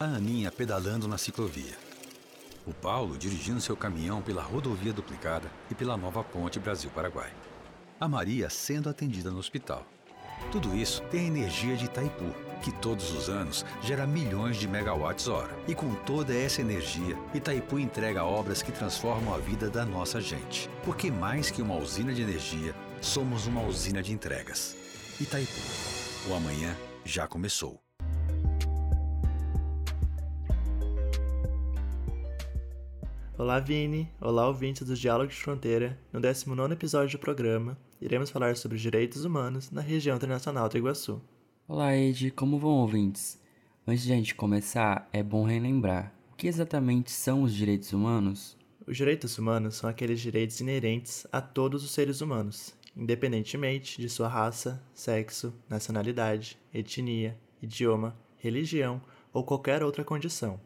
A Aninha pedalando na ciclovia. O Paulo dirigindo seu caminhão pela rodovia duplicada e pela nova ponte Brasil-Paraguai. A Maria sendo atendida no hospital. Tudo isso tem a energia de Itaipu, que todos os anos gera milhões de megawatts-hora. E com toda essa energia, Itaipu entrega obras que transformam a vida da nossa gente. Porque mais que uma usina de energia, somos uma usina de entregas. Itaipu. O amanhã já começou. Olá, Vini! Olá, ouvintes do Diálogo de Fronteira. No 19 episódio do programa, iremos falar sobre direitos humanos na região internacional do Iguaçu. Olá, Ed, como vão, ouvintes? Antes de a gente começar, é bom relembrar o que exatamente são os direitos humanos? Os direitos humanos são aqueles direitos inerentes a todos os seres humanos, independentemente de sua raça, sexo, nacionalidade, etnia, idioma, religião ou qualquer outra condição.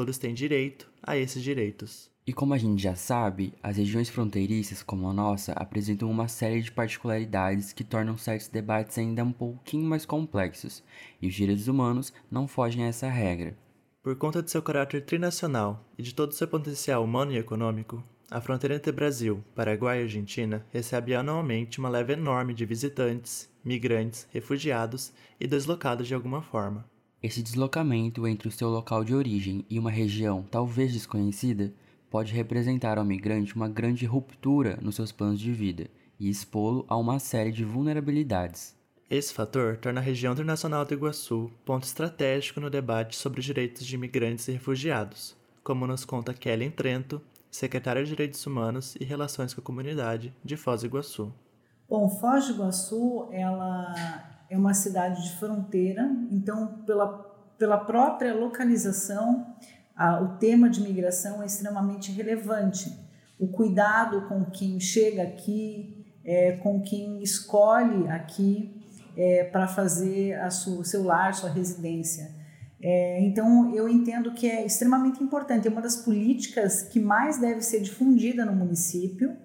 Todos têm direito a esses direitos. E como a gente já sabe, as regiões fronteiriças como a nossa apresentam uma série de particularidades que tornam certos debates ainda um pouquinho mais complexos, e os direitos humanos não fogem a essa regra. Por conta de seu caráter trinacional e de todo seu potencial humano e econômico, a fronteira entre Brasil, Paraguai e Argentina recebe anualmente uma leva enorme de visitantes, migrantes, refugiados e deslocados de alguma forma. Esse deslocamento entre o seu local de origem e uma região talvez desconhecida pode representar ao migrante uma grande ruptura nos seus planos de vida e expô-lo a uma série de vulnerabilidades. Esse fator torna a região internacional do Iguaçu ponto estratégico no debate sobre os direitos de imigrantes e refugiados, como nos conta Kelly Trento, secretária de Direitos Humanos e Relações com a Comunidade de Foz do Iguaçu. Bom, Foz do Iguaçu ela é uma cidade de fronteira, então pela, pela própria localização a, o tema de migração é extremamente relevante. O cuidado com quem chega aqui, é, com quem escolhe aqui é, para fazer a sua, seu lar, sua residência. É, então, eu entendo que é extremamente importante, é uma das políticas que mais deve ser difundida no município,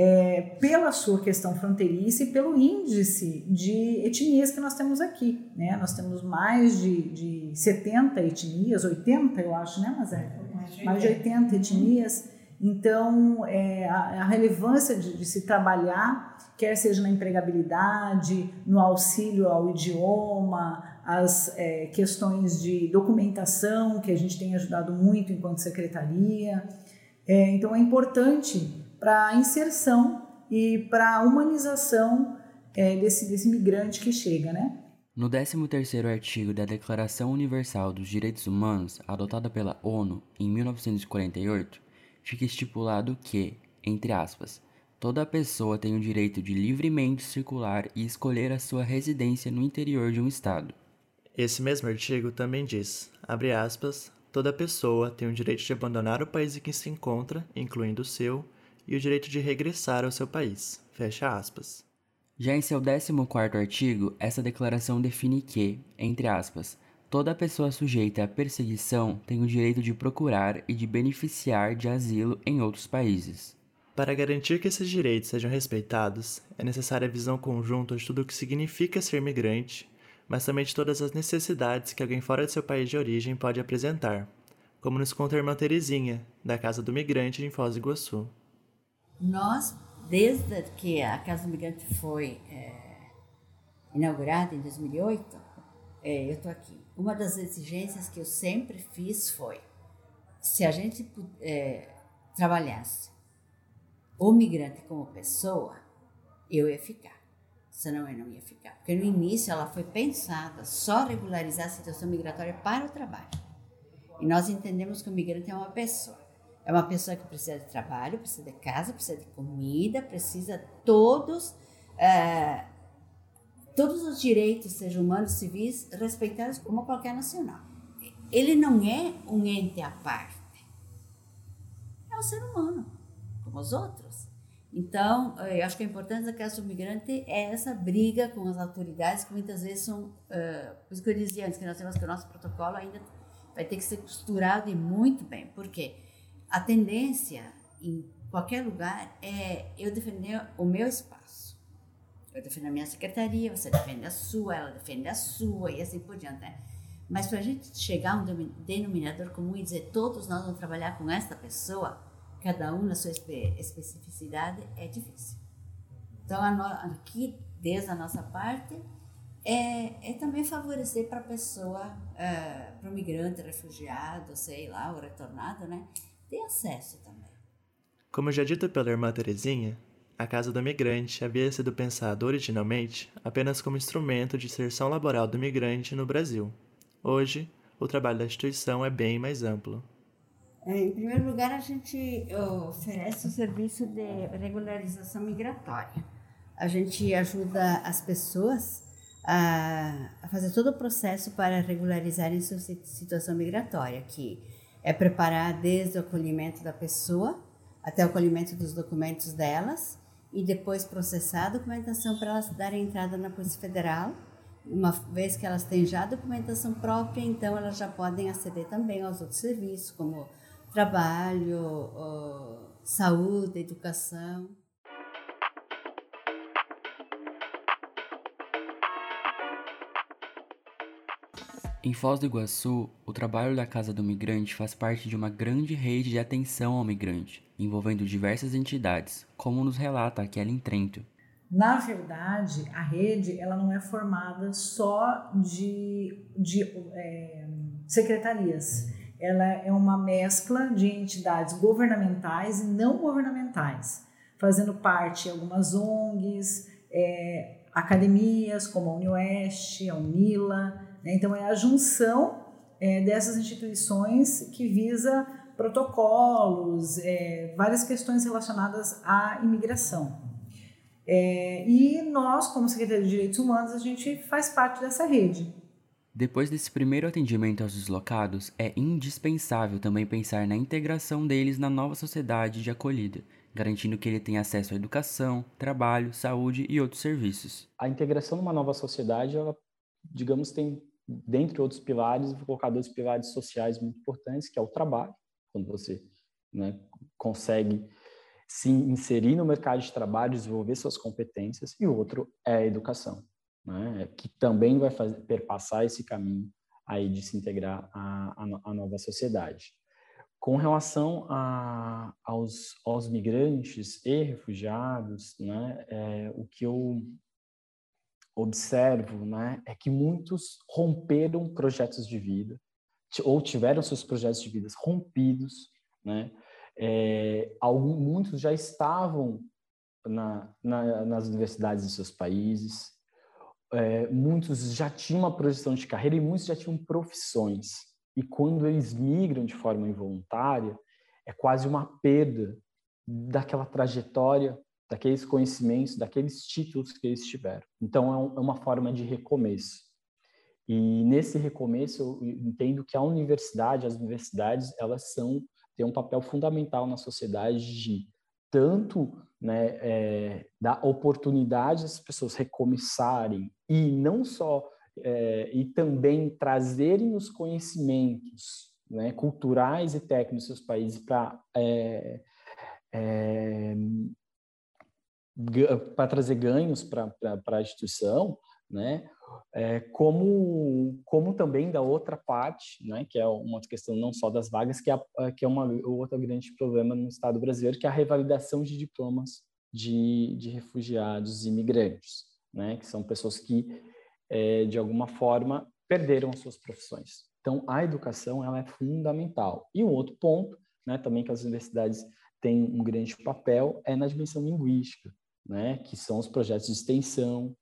é, pela sua questão fronteiriça e pelo índice de etnias que nós temos aqui. Né? Nós temos mais de, de 70 etnias, 80 eu acho, né, Mazé? Mais de 80 etnias. Então, é, a, a, relevância de, de, se trabalhar, quer seja na empregabilidade, no auxílio ao idioma, as é, questões de documentação, que a gente tem ajudado muito enquanto secretaria. É, então, é importante para a inserção e para a humanização é, desse, desse migrante que chega, né? No 13º artigo da Declaração Universal dos Direitos Humanos, adotada pela ONU em 1948, fica estipulado que, entre aspas, toda pessoa tem o direito de livremente circular e escolher a sua residência no interior de um estado. Esse mesmo artigo também diz, abre aspas, toda pessoa tem o direito de abandonar o país em que se encontra, incluindo o seu, e o direito de regressar ao seu país. Fecha aspas. Já em seu 14º artigo, essa declaração define que, entre aspas, toda pessoa sujeita à perseguição tem o direito de procurar e de beneficiar de asilo em outros países. Para garantir que esses direitos sejam respeitados, é necessária a visão conjunta de tudo o que significa ser migrante, mas também de todas as necessidades que alguém fora de seu país de origem pode apresentar, como nos conta a irmã Terezinha, da Casa do Migrante em Foz do Iguaçu. Nós, desde que a Casa do Migrante foi é, inaugurada em 2008, é, eu estou aqui. Uma das exigências que eu sempre fiz foi: se a gente é, trabalhasse o migrante como pessoa, eu ia ficar. Senão eu não ia ficar. Porque no início ela foi pensada só regularizar a situação migratória para o trabalho. E nós entendemos que o migrante é uma pessoa. É uma pessoa que precisa de trabalho, precisa de casa, precisa de comida, precisa todos é, todos os direitos, sejam humanos, civis, respeitados como qualquer nacional. Ele não é um ente à parte. É um ser humano, como os outros. Então, eu acho que a importância da do migrante é essa briga com as autoridades, que muitas vezes são. Uh, por isso que eu dizia antes, que nós temos que o nosso protocolo ainda vai ter que ser costurado e muito bem. Por quê? A tendência em qualquer lugar é eu defender o meu espaço. Eu defendo a minha secretaria, você defende a sua, ela defende a sua e assim por diante. Né? Mas para a gente chegar a um denominador comum e dizer todos nós vamos trabalhar com esta pessoa, cada um na sua especificidade, é difícil. Então, aqui, desde a nossa parte, é, é também favorecer para a pessoa, é, para o migrante, refugiado, sei lá, o retornado, né, ter acesso também. Como já dito pela irmã Terezinha, a Casa do Migrante havia sido pensada originalmente apenas como instrumento de inserção laboral do migrante no Brasil. Hoje, o trabalho da instituição é bem mais amplo. É, em primeiro lugar, a gente oferece o serviço de regularização migratória. A gente ajuda as pessoas a, fazer todo o processo para regularizarem sua situação migratória, que é preparar desde o acolhimento da pessoa até o acolhimento dos documentos delas e depois processar a documentação para elas darem entrada na Polícia Federal uma vez que elas têm já a documentação própria, então elas já podem aceder também aos outros serviços, como trabalho, saúde, educação. Em Foz do Iguaçu, o trabalho da Casa do Migrante faz parte de uma grande rede de atenção ao migrante, envolvendo diversas entidades, como nos relata Kelly Trento, na verdade, a rede ela não é formada só de, de é, secretarias. Ela é uma mescla de entidades governamentais e não governamentais, fazendo parte algumas ONGs, é, academias como a UniOeste, a Unila. Né? Então, é a junção é, dessas instituições que visa protocolos, é, várias questões relacionadas à imigração. É, e nós, como Secretaria de Direitos Humanos, a gente faz parte dessa rede. Depois desse primeiro atendimento aos deslocados, é indispensável também pensar na integração deles na nova sociedade de acolhida, garantindo que ele tenha acesso à educação, trabalho, saúde e outros serviços. A integração numa nova sociedade, ela, digamos, tem, dentre outros pilares, vou colocar dois pilares sociais muito importantes, que é o trabalho, quando você né, consegue se inserir no mercado de trabalho, desenvolver suas competências, e o outro é a educação, né? que também vai fazer, perpassar esse caminho aí de se integrar à, nova sociedade. Com relação a, aos, aos migrantes e refugiados, né, é, o que eu observo né, é que muitos romperam projetos de vida, ou tiveram seus projetos de vida rompidos, né, é, muitos já estavam na, na, nas universidades de seus países, é, muitos já tinham uma projeção de carreira e muitos já tinham profissões. E quando eles migram de forma involuntária, é quase uma perda daquela trajetória, daqueles conhecimentos, daqueles títulos que eles tiveram. Então, é, um, é uma forma de recomeço. E nesse recomeço, eu entendo que a universidade, as universidades, elas são tem um papel fundamental na sociedade de tanto né, é, dar oportunidade às pessoas recomeçarem e não só é, e também trazerem os conhecimentos né, culturais e técnicos dos seus países para é, é para trazer ganhos para a instituição, né? é, como, como também da outra parte, né, que é uma questão não só das vagas, que é, que é uma outro grande problema no Estado brasileiro, que é a revalidação de diplomas de, de refugiados e imigrantes, né, que são pessoas que, é, de alguma forma, perderam as suas profissões. Então, a educação ela é fundamental. E um outro ponto, né, também que as universidades têm um grande papel, é na dimensão linguística, né, que são os projetos de extensão,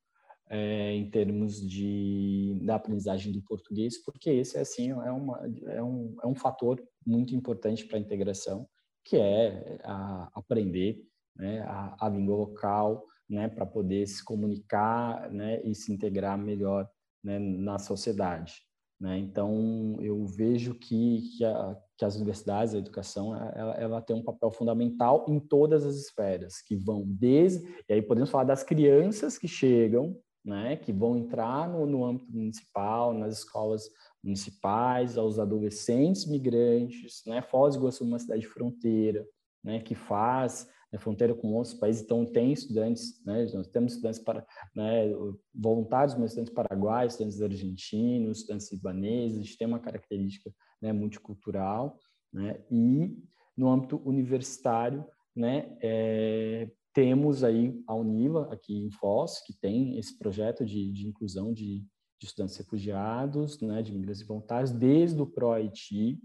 é, em termos de, da aprendizagem do português, porque esse assim é, uma, é, um, é um fator muito importante para a integração, que é a, aprender né, a, a língua local, né, para poder se comunicar né, e se integrar melhor né, na sociedade. Né? Então, eu vejo que, que, a, que, as universidades, a educação, ela, ela, tem um papel fundamental em todas as esferas, que vão desde... E aí podemos falar das crianças que chegam né, que vão entrar no, no âmbito municipal, nas escolas municipais, aos adolescentes migrantes, né, Foz do Iguaçu é uma cidade fronteira, né, que faz é fronteira com outros países, então tem estudantes, né, nós temos estudantes para, né, voluntários, mas estudantes paraguaios, estudantes argentinos, estudantes libaneses, a gente tem uma característica né, multicultural, né, e no âmbito universitário, né, é, temos aí a Unila, aqui em Foz, que tem esse projeto de, de inclusão de, de, estudantes refugiados, né, de imigrantes voluntários, desde o PRO-IT,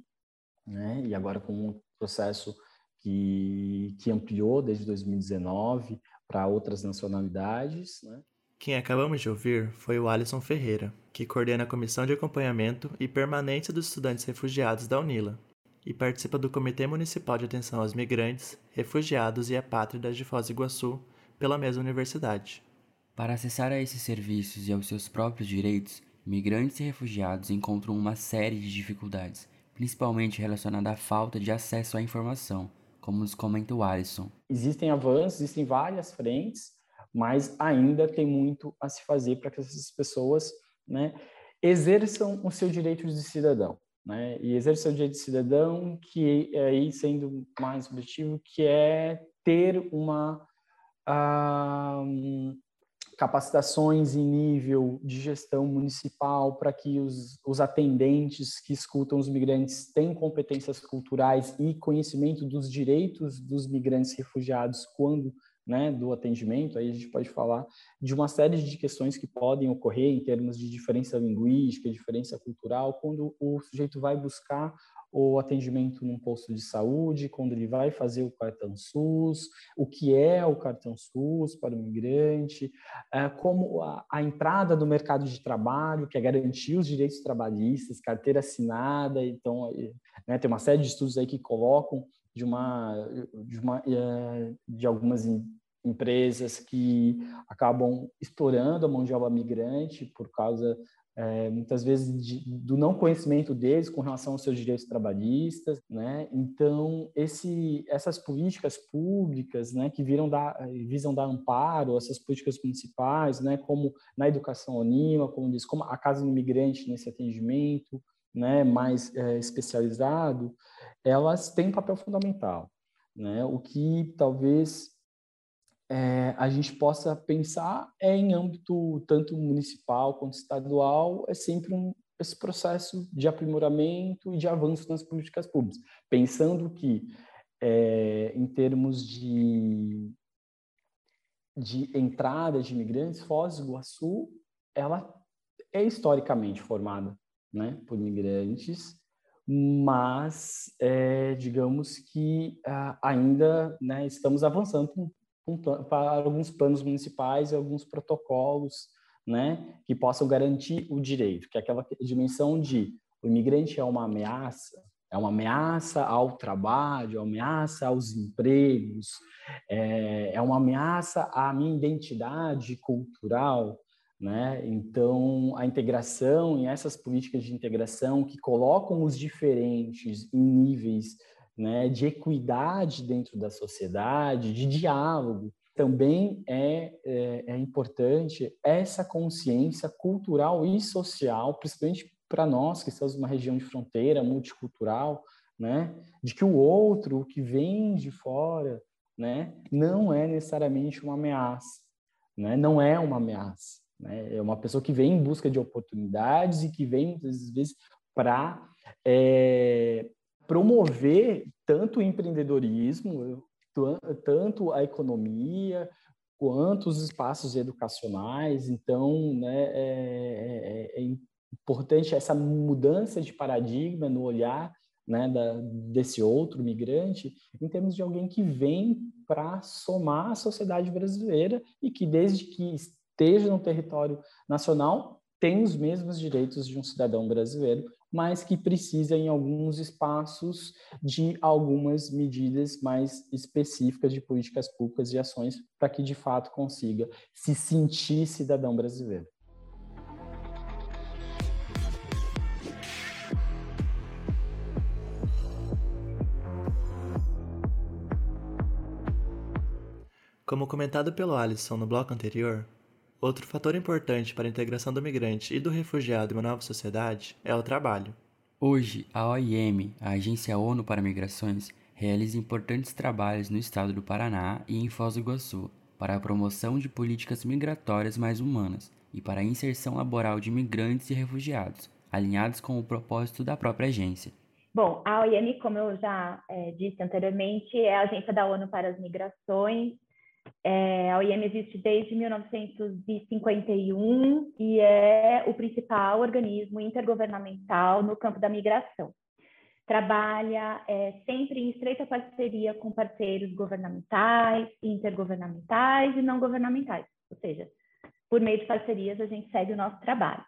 né, e agora com um processo que, que ampliou desde 2019 para outras nacionalidades. Né? Quem acabamos de ouvir foi o Alisson Ferreira, que coordena a Comissão de Acompanhamento e Permanência dos Estudantes Refugiados da UNILA e participa do Comitê Municipal de Atenção aos Migrantes, Refugiados e Apátridas de Foz do Iguaçu, pela mesma universidade. Para acessar a esses serviços e aos seus próprios direitos, migrantes e refugiados encontram uma série de dificuldades, principalmente relacionada à falta de acesso à informação, como nos comenta o Alisson. Existem avanços, existem várias frentes, mas ainda tem muito a se fazer para que essas pessoas né, exerçam o seu direito de cidadão. Né, e exerçam o direito de cidadão, que é aí sendo mais objetivo, que é ter uma uh, capacitações em nível de gestão municipal para que os, os atendentes que escutam os migrantes tenham competências culturais e conhecimento dos direitos dos migrantes refugiados quando né, do atendimento, aí a gente pode falar de uma série de questões que podem ocorrer em termos de diferença linguística, diferença cultural, quando o sujeito vai buscar o atendimento num posto de saúde, quando ele vai fazer o cartão SUS, o que é o cartão SUS para o migrante, é, como a, entrada no mercado de trabalho, que é garantir os direitos trabalhistas, carteira assinada, então né, tem uma série de estudos aí que colocam de uma de, uma, é, de algumas empresas que acabam explorando a mão de obra migrante por causa é, muitas vezes de, do não conhecimento deles com relação aos seus direitos trabalhistas, né? Então esse, essas políticas públicas, né, que viram dar, visam dar amparo, essas políticas municipais, né, como na educação anima, como diz, como a casa do imigrante nesse atendimento, né, mais é, especializado, elas têm papel fundamental, né? O que talvez é, a gente possa pensar é em âmbito tanto municipal quanto estadual, é sempre um, esse processo de aprimoramento e de avanço nas políticas públicas, pensando que é, em termos de, de entrada de imigrantes, Foz do Iguaçu, ela é historicamente formada né, por imigrantes, mas é, digamos que ah, ainda né, estamos avançando para alguns planos municipais e alguns protocolos, né, que possam garantir o direito, que é aquela dimensão de o imigrante é uma ameaça, é uma ameaça ao trabalho, é uma ameaça aos empregos, é, é uma ameaça à minha identidade cultural, né? Então, a integração e essas políticas de integração que colocam os diferentes em níveis né, de equidade dentro da sociedade, de diálogo. Também é, é, é importante essa consciência cultural e social, principalmente para nós que estamos numa região de fronteira multicultural, né, de que o outro, o que vem de fora, né, não é necessariamente uma ameaça, né, não é uma ameaça, né, é uma pessoa que vem em busca de oportunidades e que vem muitas vezes para é, promover tanto o empreendedorismo, tanto a economia, quanto os espaços educacionais. Então, né, é, é, é importante essa mudança de paradigma no olhar né, da, desse outro migrante, em termos de alguém que vem para somar a sociedade brasileira e que, desde que esteja no território nacional, tem os mesmos direitos de um cidadão brasileiro, mas que precisa, em alguns espaços, de algumas medidas mais específicas de políticas públicas e ações para que, de fato, consiga se sentir cidadão brasileiro. Como comentado pelo Alisson no bloco anterior, Outro fator importante para a integração do migrante e do refugiado em uma nova sociedade é o trabalho. Hoje, a OIM, a Agência ONU para Migrações, realiza importantes trabalhos no estado do Paraná e em Foz do Iguaçu para a promoção de políticas migratórias mais humanas e para a inserção laboral de imigrantes e refugiados, alinhados com o propósito da própria agência. Bom, a OIM, como eu já é, disse anteriormente, é a agência da ONU para as migrações. É, a OIM existe desde 1951 e é o principal organismo intergovernamental no campo da migração trabalha é, sempre em estreita parceria com parceiros governamentais, intergovernamentais e não governamentais, ou seja, por meio de parcerias a gente segue o nosso trabalho.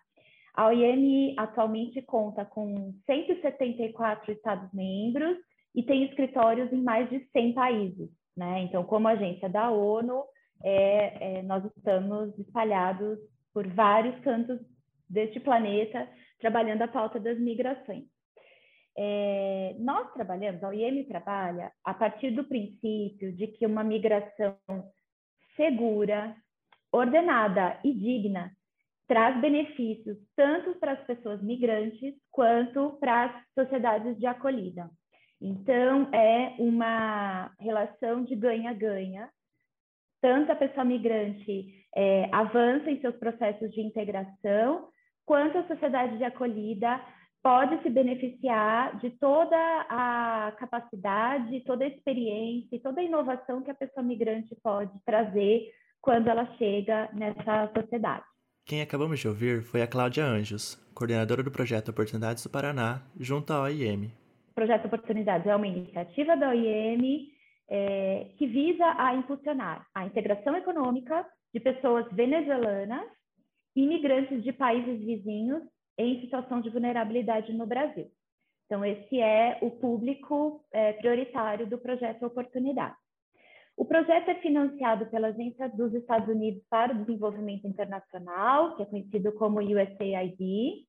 A OIM atualmente conta com 174 Estados-membros e tem escritórios em mais de 100 países. Né? Então, como agência da ONU, é, é, nós estamos espalhados por vários cantos deste planeta, trabalhando a pauta das migrações. É, nós trabalhamos, a OIM trabalha a partir do princípio de que uma migração segura, ordenada e digna traz benefícios tanto para as pessoas migrantes quanto para as sociedades de acolhida. Então, é uma relação de ganha-ganha. Tanto a pessoa migrante é, avança em seus processos de integração, quanto a sociedade de acolhida pode se beneficiar de toda a capacidade, toda a experiência, toda a inovação que a pessoa migrante pode trazer quando ela chega nessa sociedade. Quem acabamos de ouvir foi a Cláudia Anjos, coordenadora do projeto Oportunidades do Paraná, junto à OIM. Projeto Oportunidades é uma iniciativa da OIM é, que visa a impulsionar a integração econômica de pessoas venezuelanas e imigrantes de países vizinhos em situação de vulnerabilidade no Brasil. Então, esse é o público é, prioritário do projeto Oportunidade. O projeto é financiado pela Agência dos Estados Unidos para o Desenvolvimento Internacional, que é conhecido como USAID,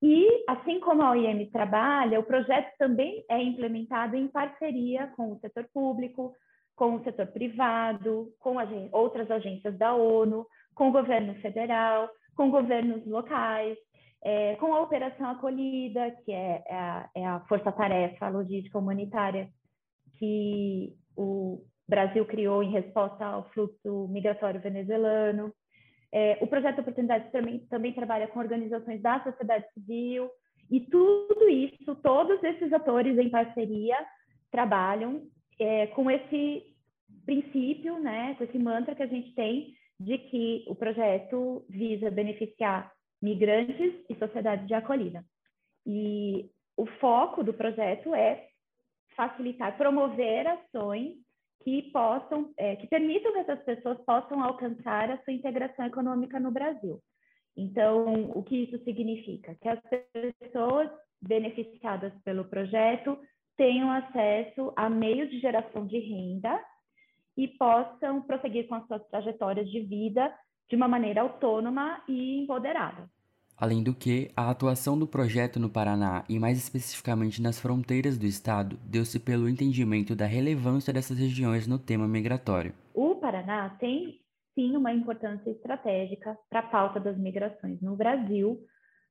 e, assim como a OIM trabalha, o projeto também é implementado em parceria com o setor público, com o setor privado, com outras agências da ONU, com o governo federal, com governos locais, é, com a Operação Acolhida, que é, é a, é a força-tarefa logística humanitária que o Brasil criou em resposta ao fluxo migratório venezuelano. É, o projeto Oportunidades também, também trabalha com organizações da sociedade civil, e tudo isso, todos esses atores em parceria trabalham é, com esse princípio, né, com esse mantra que a gente tem de que o projeto visa beneficiar migrantes e sociedade de acolhida. E o foco do projeto é facilitar, promover ações que possam, é, que permitam que essas pessoas possam alcançar a sua integração econômica no Brasil. Então, o que isso significa? Que as pessoas beneficiadas pelo projeto tenham acesso a meios de geração de renda e possam prosseguir com as suas trajetórias de vida de uma maneira autônoma e empoderada. Além do que, a atuação do projeto no Paraná e mais especificamente nas fronteiras do estado deu-se pelo entendimento da relevância dessas regiões no tema migratório. O Paraná tem sim uma importância estratégica para a pauta das migrações no Brasil,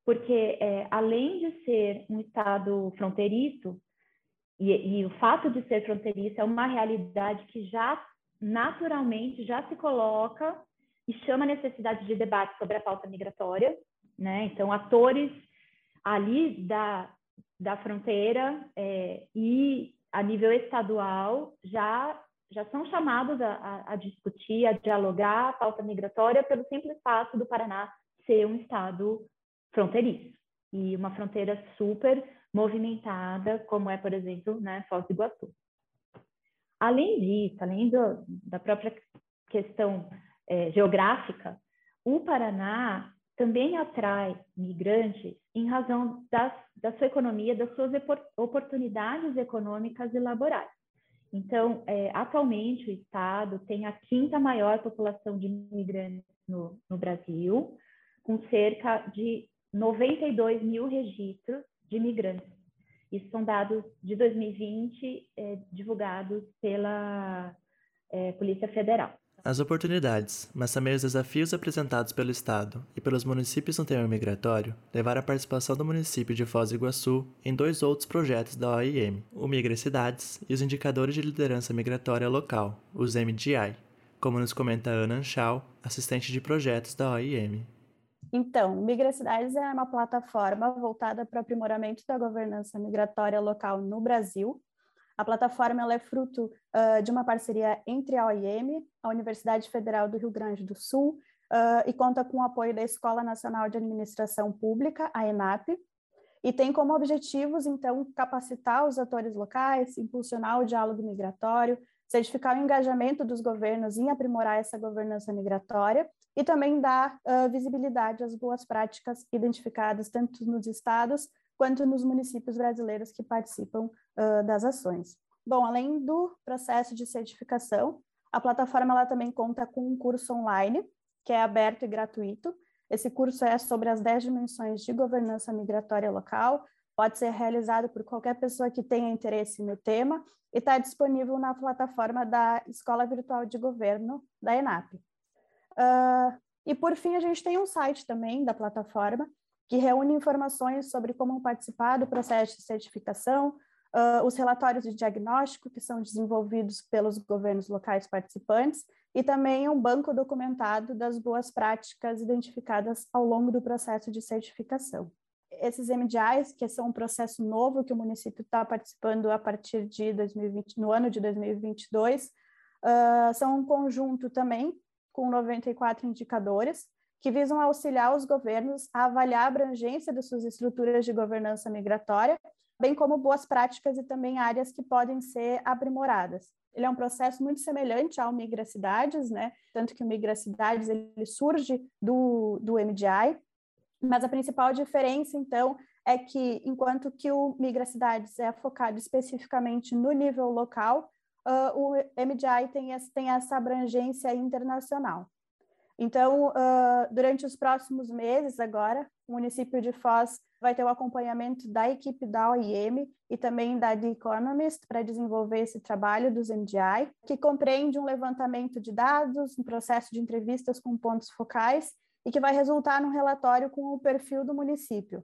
porque é, além de ser um estado fronteiriço, e, e o fato de ser fronteiriço é uma realidade que já naturalmente já se coloca e chama a necessidade de debate sobre a pauta migratória, né? Então, atores ali da, da fronteira é, e a nível estadual já já são chamados a, a, a, discutir, a dialogar a pauta migratória pelo simples fato do Paraná ser um estado fronteiriço e uma fronteira super movimentada, como é, por exemplo, né, Foz do Iguaçu. Além disso, além do, da própria questão é, geográfica, o Paraná também atrai migrantes em razão das, da sua economia, das suas oportunidades econômicas e laborais. Então, é, atualmente, o Estado tem a quinta maior população de imigrantes no, no Brasil, com cerca de 92 mil registros de imigrantes. Isso são dados de 2020 é, divulgados pela é, Polícia Federal. As oportunidades, mas também os desafios apresentados pelo Estado e pelos municípios no tema migratório levaram à participação do município de Foz do Iguaçu em dois outros projetos da OIM, o Migra Cidades e os Indicadores de Liderança Migratória Local, os MDI, como nos comenta Ana Anchal, assistente de projetos da OIM. Então, Migra Cidades é uma plataforma voltada para o aprimoramento da governança migratória local no Brasil, a plataforma é fruto uh, de uma parceria entre a OIM, a Universidade Federal do Rio Grande do Sul, uh, e conta com o apoio da Escola Nacional de Administração Pública, a ENAP, e tem como objetivos, então, capacitar os atores locais, impulsionar o diálogo migratório, certificar o engajamento dos governos em aprimorar essa governança migratória e também dar uh, visibilidade às boas práticas identificadas tanto nos estados quanto nos municípios brasileiros que participam uh, das ações. Bom, além do processo de certificação, a plataforma ela também conta com um curso online, que é aberto e gratuito. Esse curso é sobre as 10 dimensões de governança migratória local, pode ser realizado por qualquer pessoa que tenha interesse no tema e está disponível na plataforma da Escola Virtual de Governo da ENAP. Uh, e por fim, a gente tem um site também da plataforma, que reúne informações sobre como participar do processo de certificação, uh, os relatórios de diagnóstico que são desenvolvidos pelos governos locais participantes e também um banco documentado das boas práticas identificadas ao longo do processo de certificação. Esses MDIs, que são um processo novo que o município está participando a partir de 2020, no ano de 2022, uh, são um conjunto também com 94 indicadores, que visam auxiliar os governos a avaliar a abrangência de suas estruturas de governança migratória, bem como boas práticas e também áreas que podem ser aprimoradas. Ele é um processo muito semelhante ao Migracidades, né? Tanto que o Migracidades ele surge do, do MDI, mas a principal diferença, então, é que enquanto que o Migracidades é focado especificamente no nível local, uh, o MDI tem, tem essa abrangência internacional. Então, uh, durante os próximos meses agora, o município de Foz vai ter o acompanhamento da equipe da OIM e também da The Economist para desenvolver esse trabalho dos MDI, que compreende um levantamento de dados, um processo de entrevistas com pontos focais e que vai resultar num relatório com o perfil do município.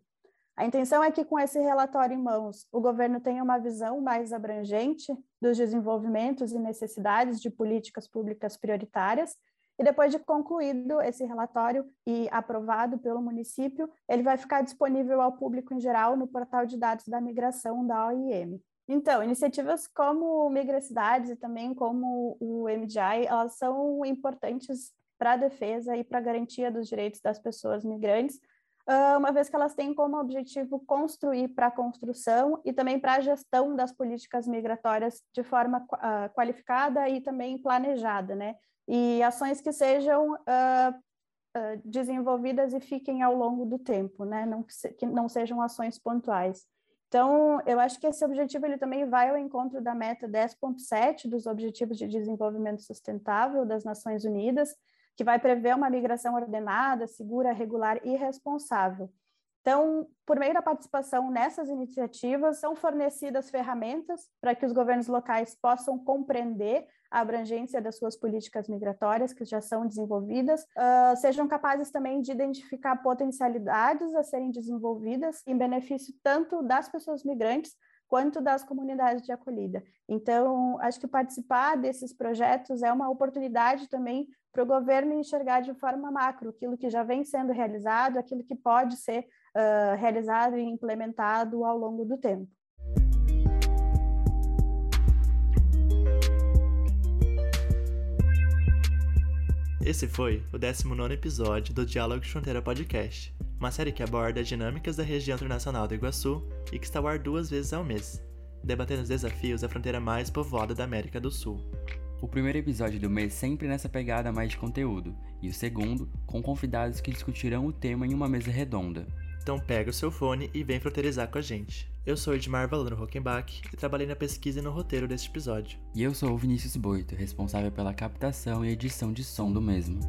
A intenção é que, com esse relatório em mãos, o governo tenha uma visão mais abrangente dos desenvolvimentos e necessidades de políticas públicas prioritárias e depois de concluído esse relatório e aprovado pelo município, ele vai ficar disponível ao público em geral no portal de dados da migração da OIM. Então, iniciativas como Migracidades e também como o MDI, elas são importantes para a defesa e para a garantia dos direitos das pessoas migrantes, ah, uma vez que elas têm como objetivo construir para a construção e também para a gestão das políticas migratórias de forma uh, qualificada e também planejada, né? E ações que sejam uh, uh, desenvolvidas e fiquem ao longo do tempo, né? Não que, se, que, não sejam ações pontuais. Então, eu acho que esse objetivo ele também vai ao encontro da meta 10.7 dos Objetivos de Desenvolvimento Sustentável das Nações Unidas, que vai prever uma migração ordenada, segura, regular e responsável. Então, por meio da participação nessas iniciativas, são fornecidas ferramentas para que os governos locais possam compreender a abrangência das suas políticas migratórias que já são desenvolvidas, uh, sejam capazes também de identificar potencialidades a serem desenvolvidas em benefício tanto das pessoas migrantes quanto das comunidades de acolhida. Então, acho que participar desses projetos é uma oportunidade também para o governo enxergar de forma macro aquilo que já vem sendo realizado, aquilo que pode ser uh, realizado e implementado ao longo do tempo. Esse foi o 19 episódio do Diálogo de Fronteira Podcast, uma série que aborda as dinâmicas da região internacional do Iguaçu e que está ao ar duas vezes ao mês, debatendo os desafios da fronteira mais povoada da América do Sul. O primeiro episódio do mês sempre nessa pegada mais de conteúdo, e o segundo com convidados que discutirão o tema em uma mesa redonda. Então pega o seu fone e vem fronteirizar com a gente. Eu sou Edmar Valano Rockenbach e trabalhei na pesquisa e no roteiro deste episódio. E eu sou o Vinícius Boito, responsável pela captação e edição de som do mesmo.